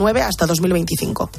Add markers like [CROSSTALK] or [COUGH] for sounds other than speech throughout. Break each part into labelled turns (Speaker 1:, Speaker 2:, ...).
Speaker 1: 9 hasta 2025.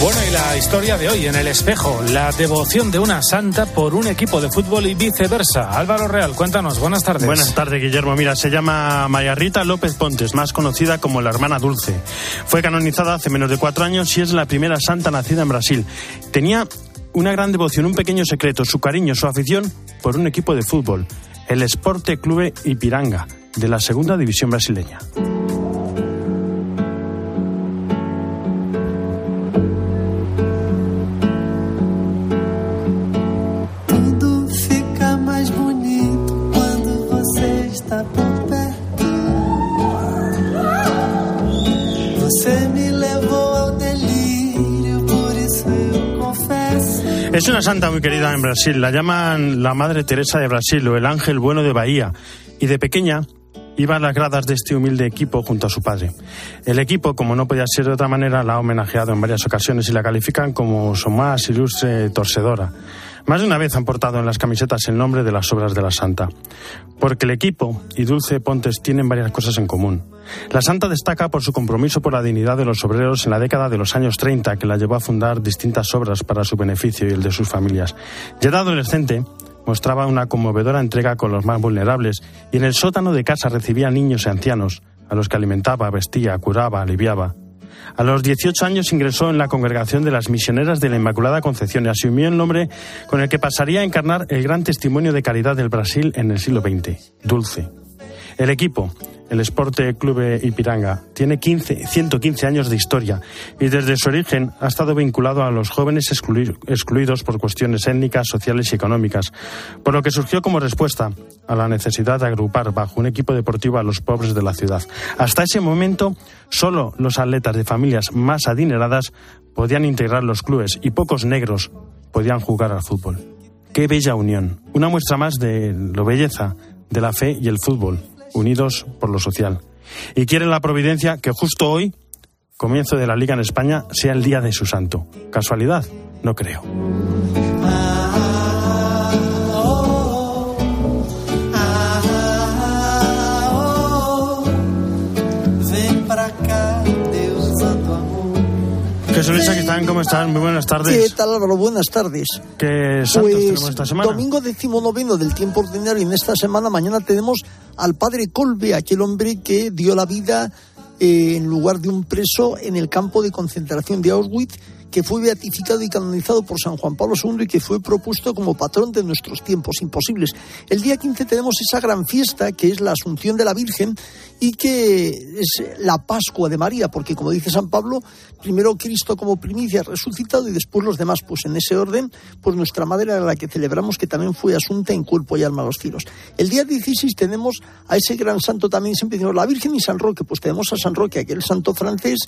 Speaker 2: Bueno, y la historia de hoy en el espejo, la devoción de una santa por un equipo de fútbol y viceversa. Álvaro Real, cuéntanos, buenas tardes.
Speaker 3: Buenas tardes, Guillermo. Mira, se llama María Rita López Pontes, más conocida como la hermana Dulce. Fue canonizada hace menos de cuatro años y es la primera santa nacida en Brasil. Tenía una gran devoción, un pequeño secreto, su cariño, su afición por un equipo de fútbol, el Esporte Clube Ipiranga, de la segunda división brasileña. Es una santa muy querida en Brasil. La llaman la Madre Teresa de Brasil o el Ángel Bueno de Bahía. Y de pequeña iba a las gradas de este humilde equipo junto a su padre. El equipo, como no podía ser de otra manera, la ha homenajeado en varias ocasiones y la califican como su más ilustre torcedora. Más de una vez han portado en las camisetas el nombre de las obras de la santa, porque el equipo y Dulce Pontes tienen varias cosas en común. La santa destaca por su compromiso por la dignidad de los obreros en la década de los años 30, que la llevó a fundar distintas obras para su beneficio y el de sus familias. Ya de adolescente, mostraba una conmovedora entrega con los más vulnerables y en el sótano de casa recibía niños y ancianos, a los que alimentaba, vestía, curaba, aliviaba. A los 18 años ingresó en la congregación de las misioneras de la Inmaculada Concepción y asumió el nombre con el que pasaría a encarnar el gran testimonio de caridad del Brasil en el siglo XX, Dulce. El equipo, el Esporte Clube Ipiranga, tiene 15, 115 años de historia y desde su origen ha estado vinculado a los jóvenes excluidos por cuestiones étnicas, sociales y económicas, por lo que surgió como respuesta a la necesidad de agrupar bajo un equipo deportivo a los pobres de la ciudad. Hasta ese momento, solo los atletas de familias más adineradas podían integrar los clubes y pocos negros podían jugar al fútbol. Qué bella unión, una muestra más de lo belleza de la fe y el fútbol unidos por lo social. Y quieren la providencia que justo hoy, comienzo de la Liga en España, sea el día de su santo. ¿Casualidad? No creo. Jesús Luis ¿cómo están? Muy buenas tardes.
Speaker 4: ¿Qué tal Álvaro? Buenas tardes.
Speaker 3: ¿Qué santos pues, tenemos esta semana?
Speaker 4: Domingo decimonoveno del tiempo ordinario y en esta semana, mañana tenemos al padre Colbe, aquel hombre que dio la vida eh, en lugar de un preso en el campo de concentración de Auschwitz que fue beatificado y canonizado por San Juan Pablo II y que fue propuesto como patrón de nuestros tiempos imposibles. El día 15 tenemos esa gran fiesta que es la Asunción de la Virgen y que es la Pascua de María, porque como dice San Pablo, primero Cristo como primicia resucitado y después los demás, pues en ese orden, pues nuestra madre era la que celebramos que también fue asunta en cuerpo y alma a los cielos. El día 16 tenemos a ese gran santo también, siempre decimos la Virgen y San Roque, pues tenemos a San Roque, aquel santo francés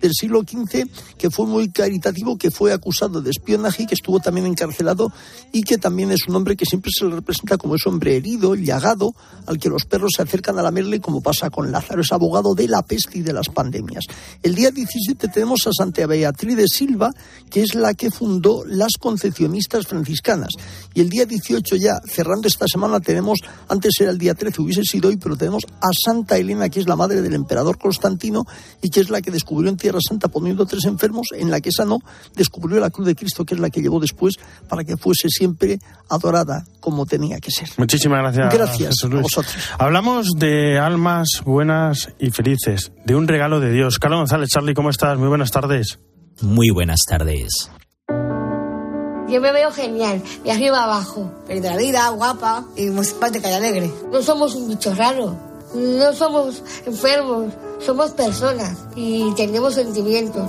Speaker 4: del siglo XV que fue muy caritativo, que fue acusado de espionaje y que estuvo también encarcelado y que también es un hombre que siempre se le representa como ese hombre herido, llagado, al que los perros se acercan a lamerle como pasa con Lázaro, es abogado de la peste y de las pandemias. El día 17 tenemos a Santa Beatriz de Silva, que es la que fundó las concepcionistas franciscanas. Y el día 18 ya, cerrando esta semana, tenemos, antes era el día 13, hubiese sido hoy, pero tenemos a Santa Elena, que es la madre del emperador Constantino y que es la que descubrió en Tierra Santa poniendo tres enfermos, en la que esa no, descubrió la cruz de Cristo, que es la que llevó después para que fuese siempre adorada como tenía que ser.
Speaker 3: Muchísimas gracias.
Speaker 4: Gracias a vosotros.
Speaker 3: Hablamos de almas buenas y felices, de un regalo de Dios. Carlos González, Charlie, ¿cómo estás? Muy buenas tardes.
Speaker 5: Muy buenas tardes.
Speaker 6: Yo me veo genial, de arriba abajo. Pero de la vida, guapa y muy simpática y alegre. No somos un bicho raro, no somos enfermos, somos personas y tenemos sentimientos.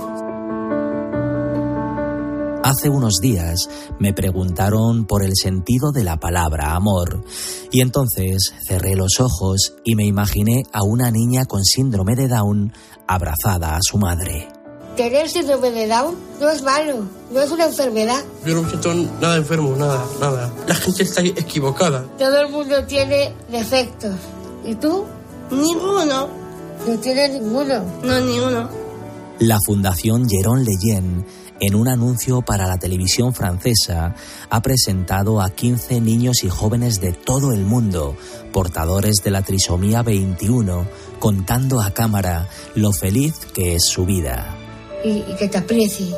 Speaker 5: Hace unos días me preguntaron por el sentido de la palabra amor y entonces cerré los ojos y me imaginé a una niña con síndrome de Down abrazada a su madre.
Speaker 6: Tener síndrome de Down no es malo, no es una enfermedad.
Speaker 7: Yo no me siento nada enfermo, nada, nada. La gente está equivocada.
Speaker 6: Todo el mundo tiene defectos. ¿Y tú?
Speaker 8: Ninguno.
Speaker 6: No tienes ninguno.
Speaker 8: No, ninguno.
Speaker 5: La Fundación Jerón Leyen en un anuncio para la televisión francesa, ha presentado a 15 niños y jóvenes de todo el mundo, portadores de la trisomía 21, contando a cámara lo feliz que es su vida.
Speaker 6: Y, y que te aprecie,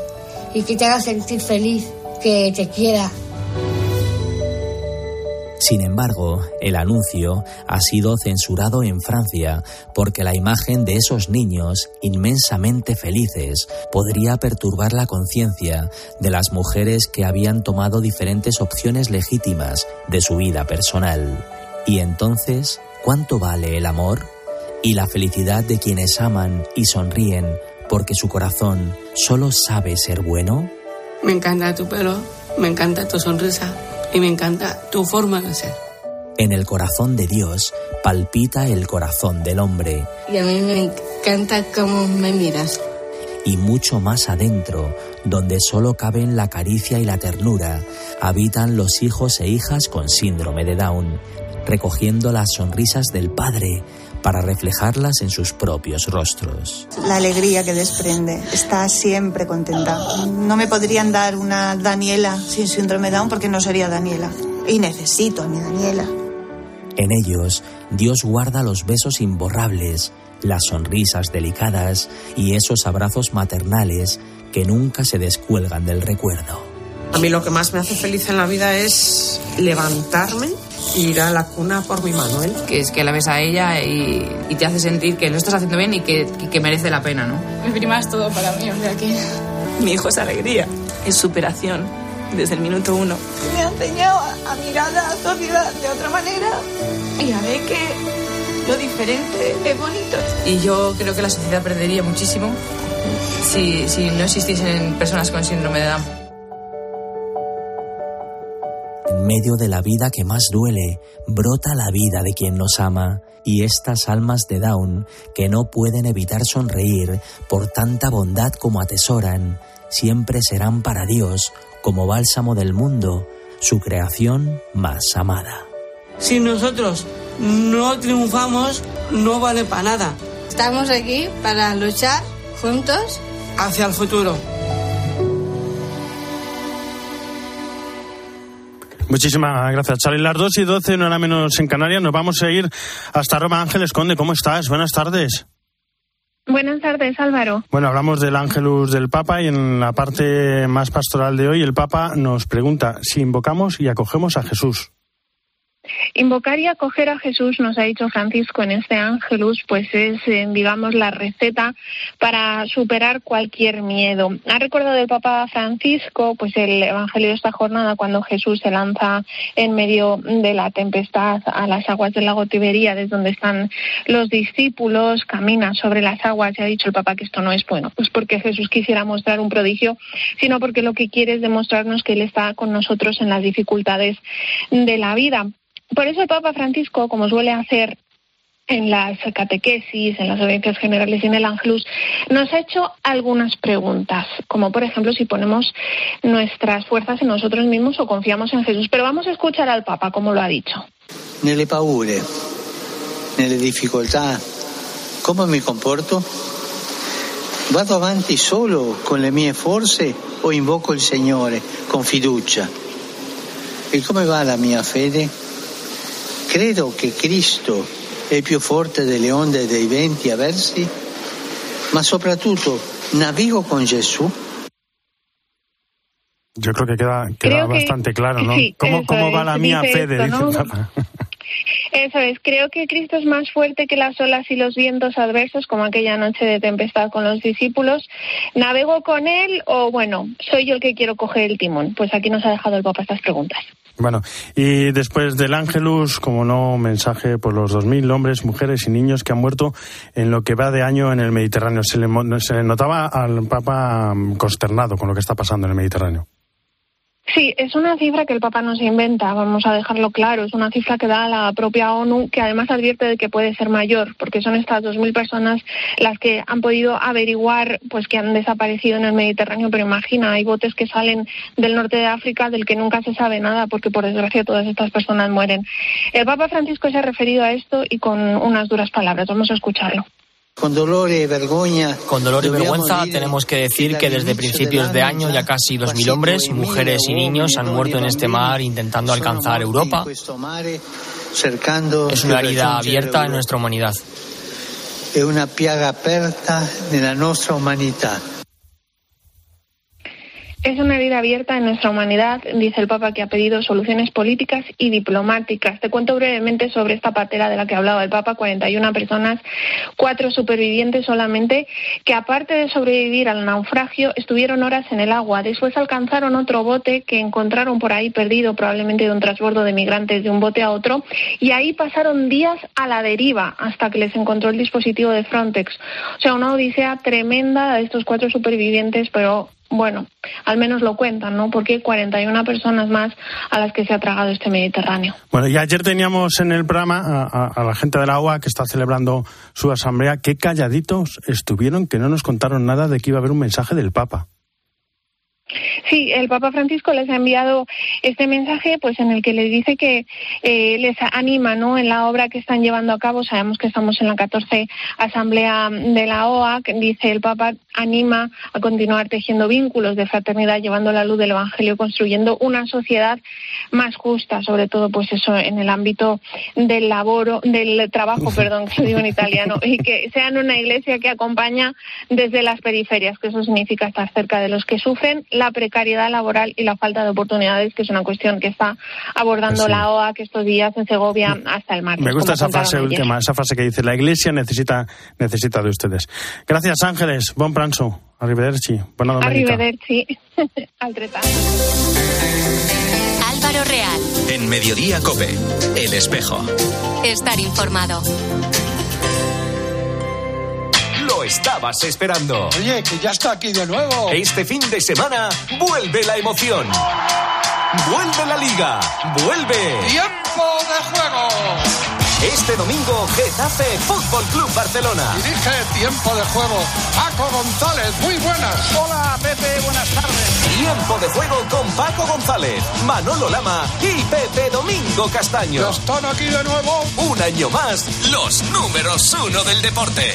Speaker 6: y que te haga sentir feliz, que te quiera.
Speaker 5: Sin embargo, el anuncio ha sido censurado en Francia porque la imagen de esos niños inmensamente felices podría perturbar la conciencia de las mujeres que habían tomado diferentes opciones legítimas de su vida personal. Y entonces, ¿cuánto vale el amor? Y la felicidad de quienes aman y sonríen porque su corazón solo sabe ser bueno?
Speaker 1: Me encanta tu pelo, me encanta tu sonrisa y me encanta tu forma de ser.
Speaker 5: En el corazón de Dios palpita el corazón del hombre.
Speaker 1: Y a mí me encanta cómo me miras.
Speaker 5: Y mucho más adentro, donde solo caben la caricia y la ternura, habitan los hijos e hijas con síndrome de Down, recogiendo las sonrisas del Padre para reflejarlas en sus propios rostros.
Speaker 8: La alegría que desprende, está siempre contenta. No me podrían dar una Daniela sin síndrome de Down porque no sería Daniela. Y necesito a mi Daniela.
Speaker 5: En ellos, Dios guarda los besos imborrables, las sonrisas delicadas y esos abrazos maternales que nunca se descuelgan del recuerdo.
Speaker 9: A mí lo que más me hace feliz en la vida es levantarme ir a la cuna por mi Manuel.
Speaker 10: Que es que la ves a ella y, y te hace sentir que lo estás haciendo bien y que, que, merece la pena, ¿no?
Speaker 11: Mi prima es todo para mí, o sea que...
Speaker 12: Mi hijo es alegría, es superación, desde el minuto uno.
Speaker 8: Me ha enseñado a mirar a la sociedad de otra manera y a ver que lo diferente es bonito.
Speaker 10: Y yo creo que la sociedad perdería muchísimo si, si no existiesen personas con síndrome de Down.
Speaker 5: Medio de la vida que más duele, brota la vida de quien nos ama, y estas almas de Down, que no pueden evitar sonreír por tanta bondad como atesoran, siempre serán para Dios, como bálsamo del mundo, su creación más amada.
Speaker 1: Si nosotros no triunfamos, no vale para nada.
Speaker 11: Estamos aquí para luchar juntos
Speaker 1: hacia el futuro.
Speaker 3: Muchísimas gracias, Charlie. Las 2 y 12, no era menos en Canarias. Nos vamos a ir hasta Roma. Ángeles Conde, ¿cómo estás? Buenas tardes.
Speaker 13: Buenas tardes, Álvaro.
Speaker 3: Bueno, hablamos del Ángelus del Papa y en la parte más pastoral de hoy el Papa nos pregunta si invocamos y acogemos a Jesús.
Speaker 13: Invocar y acoger a Jesús, nos ha dicho Francisco en este Ángelus, pues es, eh, digamos, la receta para superar cualquier miedo. Ha recordado el Papa Francisco, pues el Evangelio de esta jornada, cuando Jesús se lanza en medio de la tempestad a las aguas del lago Tiberíades, donde están los discípulos, camina sobre las aguas, y ha dicho el Papa que esto no es bueno, pues porque Jesús quisiera mostrar un prodigio, sino porque lo que quiere es demostrarnos que Él está con nosotros en las dificultades de la vida. Por eso el Papa Francisco, como suele hacer en las catequesis, en las audiencias generales y en el Angelus, nos ha hecho algunas preguntas, como por ejemplo si ponemos nuestras fuerzas en nosotros mismos o confiamos en Jesús. Pero vamos a escuchar al Papa, como lo ha dicho.
Speaker 14: Nelle paure, nelle difficoltà, come mi comporto? Vado avanti solo con le mie forze o invoco il Signore con fiducia? E come va la mia fede? Credo che Cristo è più forte delle onde e dei venti avversi, ma soprattutto navigo con Gesù.
Speaker 3: Yo creo que queda, queda
Speaker 13: Creo que-
Speaker 3: bastante claro, ¿no?
Speaker 13: sí,
Speaker 3: ¿Cómo, va
Speaker 13: es,
Speaker 3: la mía
Speaker 13: dice
Speaker 3: fe?
Speaker 13: esto,
Speaker 3: dice
Speaker 13: ¿no? Eso es, creo que Cristo es más fuerte que las olas y los vientos adversos, como aquella noche de tempestad con los discípulos. ¿Navego con él o, bueno, soy yo el que quiero coger el timón? Pues aquí nos ha dejado el Papa estas preguntas.
Speaker 3: Bueno, y después del Ángelus, como no, mensaje por los 2.000 hombres, mujeres y niños que han muerto en lo que va de año en el Mediterráneo. Se le, se le notaba al Papa mm, consternado con lo que está pasando en el Mediterráneo.
Speaker 13: Sí, es una cifra que el Papa no se inventa, vamos a dejarlo claro. Es una cifra que da la propia ONU, que además advierte de que puede ser mayor, porque son estas 2.000 personas las que han podido averiguar pues que han desaparecido en el Mediterráneo. Pero imagina, hay botes que salen del norte de África del que nunca se sabe nada, porque por desgracia todas estas personas mueren. El Papa Francisco se ha referido a esto y con unas duras palabras. Vamos a escucharlo.
Speaker 14: Con dolor y vergüenza.
Speaker 15: Con dolor y vergüenza tenemos que decir que desde principios de año ya casi 2.000 hombres, mujeres y niños han muerto en este mar intentando alcanzar Europa. Es una herida abierta en nuestra humanidad.
Speaker 14: Es una piaga aperta en nuestra humanidad.
Speaker 13: Es una herida abierta en nuestra humanidad, dice el Papa, que ha pedido soluciones políticas y diplomáticas. Te cuento brevemente sobre esta patera de la que hablaba el Papa, 41 personas, cuatro supervivientes solamente, que aparte de sobrevivir al naufragio, estuvieron horas en el agua. Después alcanzaron otro bote que encontraron por ahí perdido, probablemente de un transbordo de migrantes de un bote a otro, y ahí pasaron días a la deriva hasta que les encontró el dispositivo de Frontex. O sea, una odisea tremenda de estos cuatro supervivientes, pero bueno, al menos lo cuentan, ¿no? Porque hay 41 personas más a las que se ha tragado este Mediterráneo.
Speaker 3: Bueno, y ayer teníamos en el programa a, a, la gente de la agua que está celebrando su asamblea. Qué calladitos estuvieron que no nos contaron nada de que iba a haber un mensaje del Papa.
Speaker 13: Sí, el Papa Francisco les ha enviado este mensaje, pues en el que les dice que eh, les anima, ¿no? En la obra que están llevando a cabo. Sabemos que estamos en la 14 Asamblea de la OA. Que dice el Papa anima a continuar tejiendo vínculos de fraternidad, llevando la luz del Evangelio, construyendo una sociedad más justa, sobre todo, pues eso en el ámbito del laboro, del trabajo, perdón, que digo en italiano, y que sean una iglesia que acompaña desde las periferias, que eso significa estar cerca de los que sufren la precariedad laboral y la falta de oportunidades, que es una cuestión que está abordando la OA que estos días en Segovia hasta el martes.
Speaker 3: Me gusta esa frase última, esa frase que dice la Iglesia necesita necesita de ustedes. Gracias Ángeles, buen pranzo. Arrivederci. Buena domenica.
Speaker 13: Arrivederci. [LAUGHS] Altrettanto.
Speaker 16: Álvaro Real.
Speaker 17: En Mediodía Cope, El Espejo.
Speaker 16: Estar informado
Speaker 17: estabas esperando.
Speaker 18: Oye, que ya está aquí de nuevo.
Speaker 17: Este fin de semana vuelve la emoción. Vuelve la liga. Vuelve.
Speaker 18: Tiempo de juego.
Speaker 17: Este domingo, Getafe Fútbol Club Barcelona.
Speaker 18: Dirige Tiempo de Juego. Paco González, muy buenas.
Speaker 19: Hola, Pepe, buenas tardes.
Speaker 17: Tiempo de Juego con Paco González, Manolo Lama y Pepe Domingo Castaño.
Speaker 18: Están aquí de nuevo.
Speaker 17: Un año más, los números uno del deporte.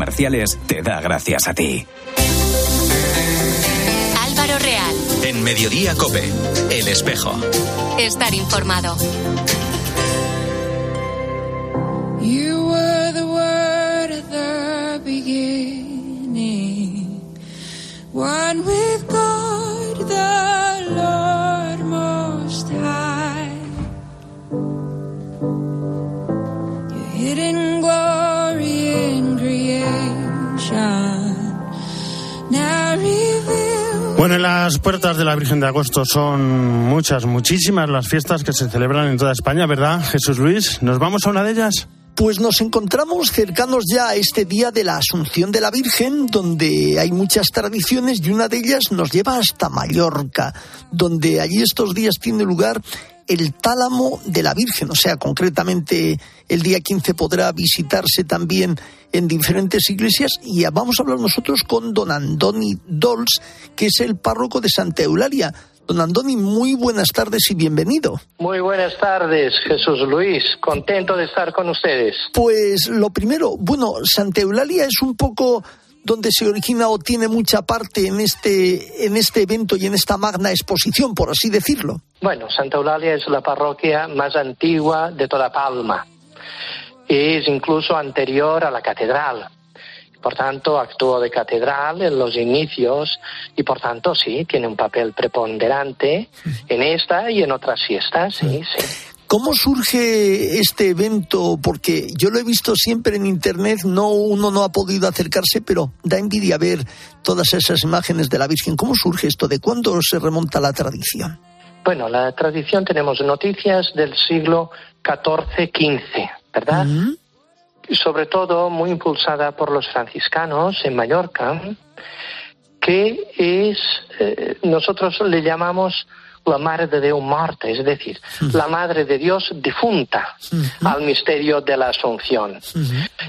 Speaker 20: comerciales te da gracias a ti.
Speaker 16: Álvaro Real.
Speaker 17: En Mediodía Cope, El Espejo.
Speaker 16: Estar informado.
Speaker 21: You were the word at the beginning. One with God,
Speaker 3: Bueno, en las puertas de la Virgen de Agosto son muchas, muchísimas las fiestas que se celebran en toda España, ¿verdad, Jesús Luis? ¿Nos vamos a una de ellas?
Speaker 4: Pues nos encontramos cercanos ya a este día de la Asunción de la Virgen, donde hay muchas tradiciones y una de ellas nos lleva hasta Mallorca, donde allí estos días tiene lugar el tálamo de la Virgen, o sea, concretamente el día 15 podrá visitarse también en diferentes iglesias y vamos a hablar nosotros con don Andoni Dols, que es el párroco de Santa Eulalia. Don Andoni, muy buenas tardes y bienvenido.
Speaker 22: Muy buenas tardes, Jesús Luis. Contento de estar con ustedes.
Speaker 4: Pues lo primero, bueno, Santa Eulalia es un poco donde se origina o tiene mucha parte en este, en este evento y en esta magna exposición, por así decirlo.
Speaker 22: Bueno, Santa Eulalia es la parroquia más antigua de toda Palma. Es incluso anterior a la catedral. Por tanto, actuó de catedral en los inicios y por tanto sí, tiene un papel preponderante en esta y en otras fiestas, sí, sí.
Speaker 4: ¿Cómo surge este evento? Porque yo lo he visto siempre en internet, no uno no ha podido acercarse, pero da envidia ver todas esas imágenes de la Virgen. ¿Cómo surge esto? ¿De cuándo se remonta la tradición?
Speaker 22: Bueno, la tradición tenemos noticias del siglo XIV-XV, ¿verdad? sobre todo muy impulsada por los franciscanos en Mallorca, que es, eh, nosotros le llamamos la Madre de Dios muerta, es decir, la Madre de Dios difunta al misterio de la Asunción.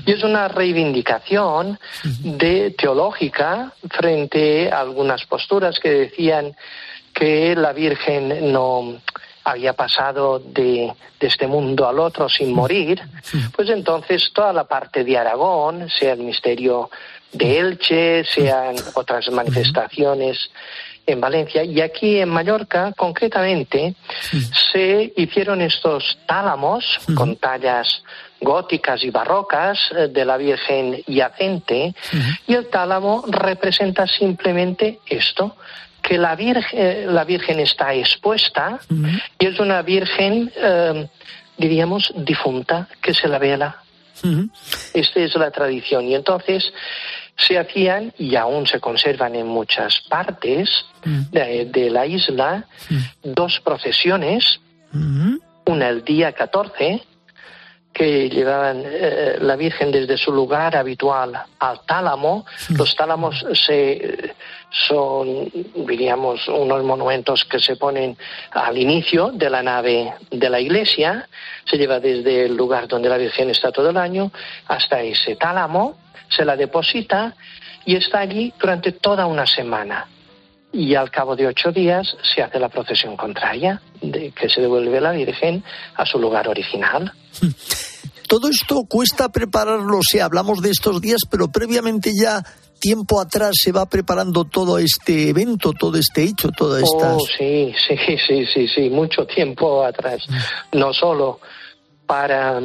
Speaker 22: Y es una reivindicación de teológica frente a algunas posturas que decían que la Virgen no había pasado de, de, este mundo al otro sin morir, pues entonces toda la parte de Aragón, sea el misterio de Elche, sean otras manifestaciones en Valencia y aquí en Mallorca concretamente se hicieron estos tálamos con tallas góticas y barrocas eh, de la Virgen yacente y el tálamo representa simplemente esto que la Virgen, eh, la virgen está expuesta y es una Virgen, eh, diríamos, difunta, que se la vela. Esta es la tradición. Y entonces se hacían, y aún se conservan en muchas partes de, de, la isla, dos procesiones, una el día 14, que llevaban eh, la Virgen desde su lugar habitual al tálamo. Los tálamos se, son, diríamos, unos monumentos que se ponen al inicio de la nave de la iglesia. Se lleva desde el lugar donde la Virgen está todo el año hasta ese tálamo, se la deposita y está allí durante toda una semana. Y al cabo de ocho días se hace la procesión contraria, de que se devuelve la Virgen a su lugar original. [LAUGHS]
Speaker 4: Todo esto cuesta prepararlo, si hablamos de estos días, pero previamente ya tiempo atrás se va preparando todo este evento, todo este hecho, todas estas.
Speaker 22: Oh, sí, sí, [LAUGHS] sí, sí, sí, mucho tiempo atrás. No solo para,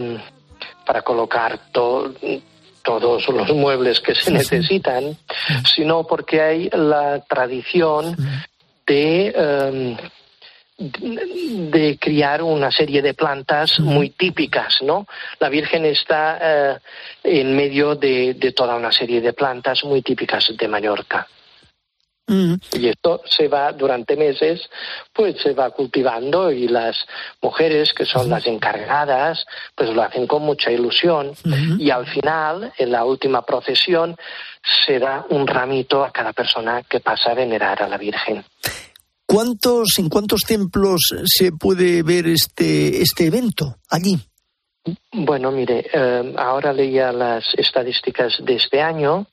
Speaker 22: para colocar todo todos los muebles que se necesitan, sino porque hay la tradición de, um, de criar una serie de plantas muy típicas, ¿no? La Virgen está uh, en medio de, de, toda una serie de plantas muy típicas de Mallorca. Mm. Y esto se va durante meses, pues se va cultivando y las mujeres que son las encargadas, pues lo hacen con mucha ilusión uh -huh. y al final, en la última procesión, se da un ramito a cada persona que pasa a venerar a la Virgen.
Speaker 4: ¿Cuántos, en cuántos templos se puede ver este, este evento allí?
Speaker 22: Bueno, mire, eh, ahora leía las estadísticas de este año,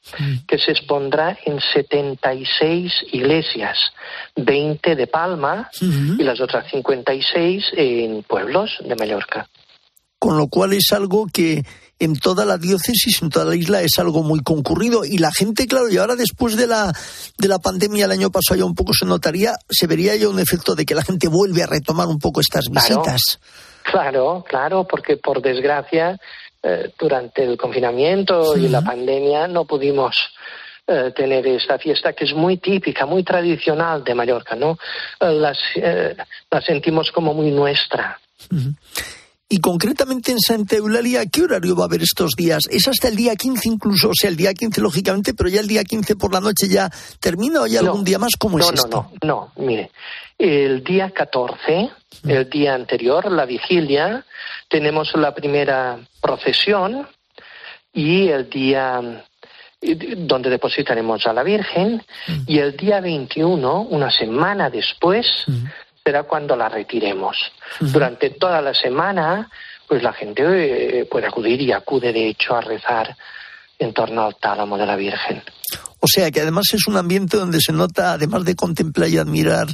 Speaker 22: que se expondrá en 76 iglesias, 20 de Palma uh -huh. y las otras 56 en pueblos de Mallorca.
Speaker 4: Con lo cual es algo que en toda la diócesis, en toda la isla, es algo muy concurrido. Y la gente, claro, y ahora después de la, de la pandemia el año pasado ya un poco se notaría, se vería ya un efecto de que la gente vuelve a retomar un poco estas visitas.
Speaker 22: Claro. Claro, claro, porque por desgracia eh, durante el confinamiento sí. y la pandemia no pudimos eh, tener esta fiesta que es muy típica, muy tradicional de Mallorca, ¿no? Eh, las, la sentimos como muy nuestra.
Speaker 4: Uh -huh. Y concretamente en Santa Eulalia, ¿qué horario va a haber estos días? Es hasta el día 15 incluso, o sea, el día 15 lógicamente, pero ya el día 15 por la noche ya termina o no, algún día más, ¿cómo
Speaker 22: no,
Speaker 4: es
Speaker 22: no,
Speaker 4: esto?
Speaker 22: No, no, no, mire, el día 14, el día anterior, la vigilia, tenemos la primera procesión y el día donde depositaremos a la Virgen y el día 21, una semana después, será cuando la retiremos. Durante toda la semana, pues la gente eh, puede acudir y acude de hecho a rezar en torno al tálamo de la Virgen.
Speaker 4: O sea que además es un ambiente donde se nota, además de contemplar y admirar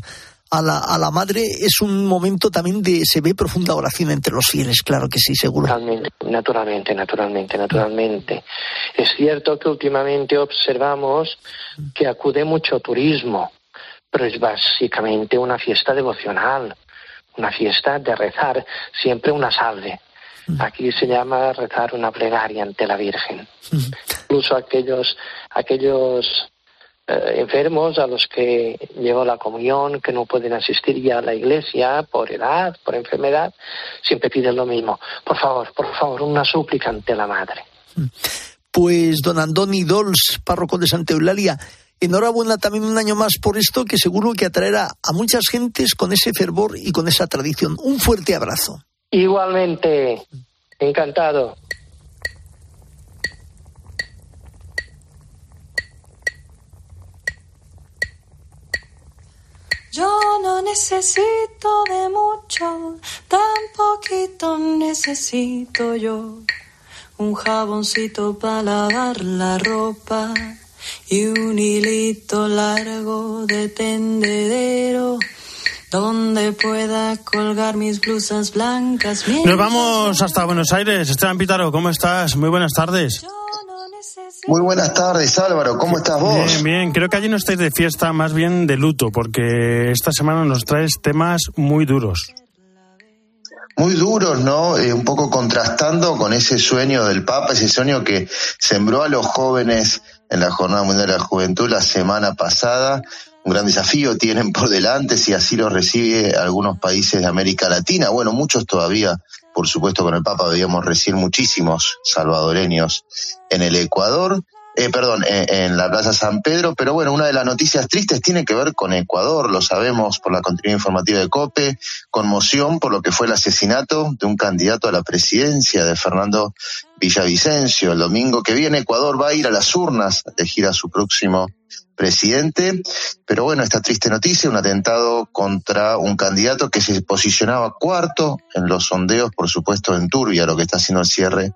Speaker 4: a la, a la madre, es un momento también de, se ve profunda oración entre los fieles, claro que sí, seguro.
Speaker 22: Naturalmente, naturalmente, naturalmente, naturalmente. Es cierto que últimamente observamos que acude mucho turismo, pero es básicamente una fiesta devocional, una fiesta de rezar siempre una salve. Aquí se llama rezar una plegaria ante la Virgen. Incluso aquellos, aquellos eh, enfermos a los que llevo la comunión, que no pueden asistir ya a la iglesia por edad, por enfermedad, siempre piden lo mismo. Por favor, por favor, una súplica ante la Madre.
Speaker 4: Pues don Andoni Dols, párroco de Santa Eulalia, Enhorabuena también un año más por esto que seguro que atraerá a muchas gentes con ese fervor y con esa tradición. Un fuerte abrazo.
Speaker 22: Igualmente, encantado.
Speaker 21: Yo no necesito de mucho, tan poquito necesito yo. Un jaboncito para lavar la ropa y un hilito largo de tendedero donde pueda colgar mis blusas blancas.
Speaker 3: Nos vamos hasta Buenos Aires. Esteban Pítaro, ¿cómo estás? Muy buenas tardes.
Speaker 23: Muy buenas tardes, Álvaro. ¿Cómo estás vos?
Speaker 3: Bien, bien. Creo que allí no estáis de fiesta, más bien de luto, porque esta semana nos traes temas muy duros.
Speaker 23: Muy duros, ¿no? Eh, un poco contrastando con ese sueño del Papa, ese sueño que sembró a los jóvenes en la Jornada Mundial de la Juventud la semana pasada. Un gran desafío tienen por delante si así lo recibe algunos países de América Latina. Bueno, muchos todavía, por supuesto, con el Papa veíamos recién muchísimos salvadoreños en el Ecuador. Eh, perdón, en, en, la Plaza San Pedro, pero bueno, una de las noticias tristes tiene que ver con Ecuador, lo sabemos por la continuidad informativa de COPE, conmoción por lo que fue el asesinato de un candidato a la presidencia de Fernando Villavicencio. El domingo que viene Ecuador va a ir a las urnas a elegir a su próximo presidente, pero bueno, esta triste noticia, un atentado contra un candidato que se posicionaba cuarto en los sondeos, por supuesto en Turbia, lo que está haciendo el cierre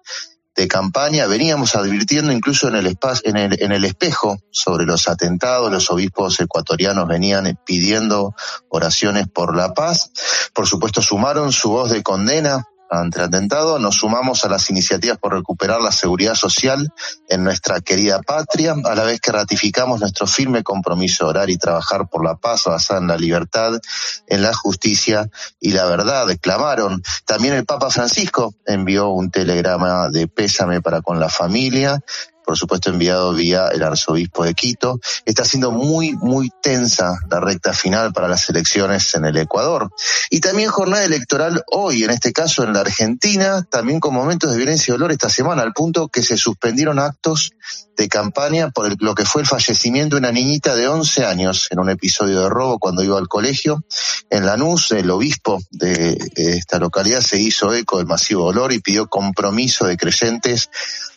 Speaker 23: de campaña. Veníamos advirtiendo incluso en el, espacio, en, el, en el espejo sobre los atentados. Los obispos ecuatorianos venían pidiendo oraciones por la paz. Por supuesto, sumaron su voz de condena ante atentado. Nos sumamos a las iniciativas por recuperar la seguridad social en nuestra querida patria, a la vez que ratificamos nuestro firme compromiso de orar y trabajar por la paz basada en la libertad, en la justicia y la verdad. Clamaron. También el Papa Francisco envió un telegrama de pésame para con la familia por supuesto enviado vía el arzobispo de Quito. Está siendo muy, muy tensa la recta final para las elecciones en el Ecuador. Y también jornada electoral hoy, en este caso en la Argentina, también con momentos de violencia y dolor esta semana, al punto que se suspendieron actos de campaña por lo que fue el fallecimiento de una niñita de 11 años en un episodio de robo cuando iba al colegio. En Lanús, el obispo de esta localidad se hizo eco del masivo dolor y pidió compromiso de creyentes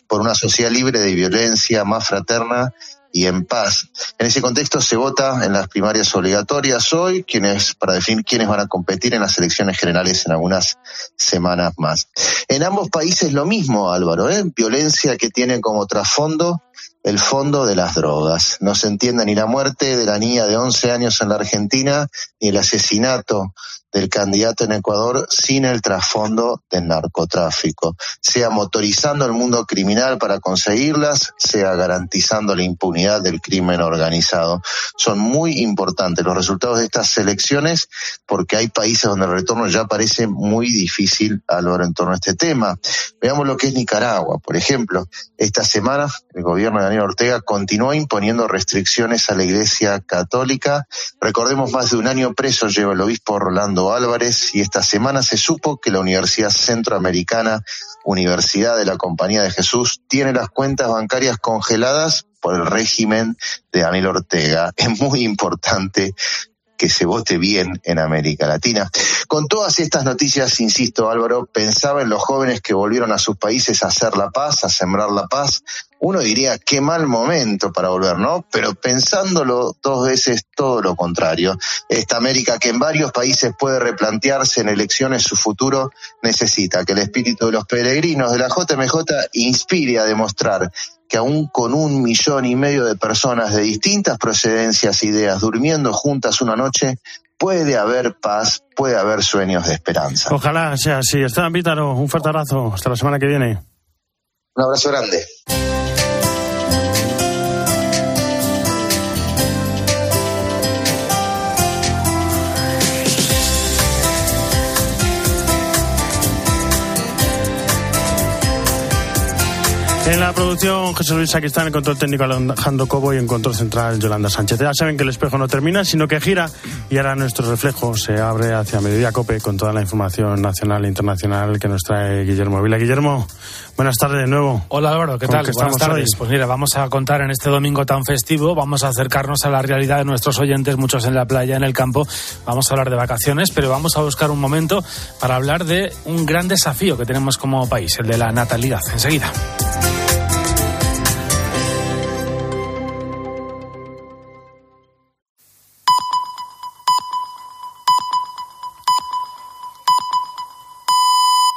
Speaker 23: por una sociedad libre de violencia, más fraterna y en paz. En ese contexto se vota en las primarias obligatorias hoy, quienes, para definir quiénes van a competir en las elecciones generales en algunas semanas más. En ambos países lo mismo, Álvaro, ¿eh? violencia que tiene como trasfondo el fondo de las drogas. No se entiende ni la muerte de la niña de 11 años en la Argentina, ni el asesinato del candidato en Ecuador sin el trasfondo del narcotráfico, sea motorizando el mundo criminal para conseguirlas, sea garantizando la impunidad del crimen organizado. Son muy importantes los resultados de estas elecciones porque hay países donde el retorno ya parece muy difícil a lo en torno a este tema. Veamos lo que es Nicaragua, por ejemplo. Esta semana el gobierno de Daniel Ortega continuó imponiendo restricciones a la Iglesia Católica. Recordemos más de un año preso lleva el obispo Rolando Álvarez y esta semana se supo que la Universidad Centroamericana, Universidad de la Compañía de Jesús, tiene las cuentas bancarias congeladas por el régimen de Daniel Ortega. Es muy importante que se vote bien en América Latina. Con todas estas noticias, insisto Álvaro, pensaba en los jóvenes que volvieron a sus países a hacer la paz, a sembrar la paz. Uno diría, qué mal momento para volver, ¿no? Pero pensándolo dos veces, todo lo contrario. Esta América que en varios países puede replantearse en elecciones su futuro, necesita que el espíritu de los peregrinos de la JMJ inspire a demostrar que aún con un millón y medio de personas de distintas procedencias e ideas durmiendo juntas una noche, puede haber paz, puede haber sueños de esperanza.
Speaker 3: Ojalá sea así. Esteban Vítaro, un fuerte abrazo. Hasta la semana que viene.
Speaker 23: Un abrazo grande.
Speaker 3: En la producción, Jesús Luis aquí está en control técnico Alejandro Cobo y en control central Yolanda Sánchez. Ya saben que el espejo no termina, sino que gira y ahora nuestro reflejo se abre hacia Mediodía Cope con toda la información nacional e internacional que nos trae Guillermo Vila. Guillermo, buenas tardes de nuevo.
Speaker 24: Hola Álvaro, ¿qué tal? Buenas tardes. Pues mira, vamos a contar en este domingo tan festivo, vamos a acercarnos a la realidad de nuestros oyentes, muchos en la playa, en el campo. Vamos a hablar de vacaciones, pero vamos a buscar un momento para hablar de un gran desafío que tenemos como país, el de la natalidad. Enseguida.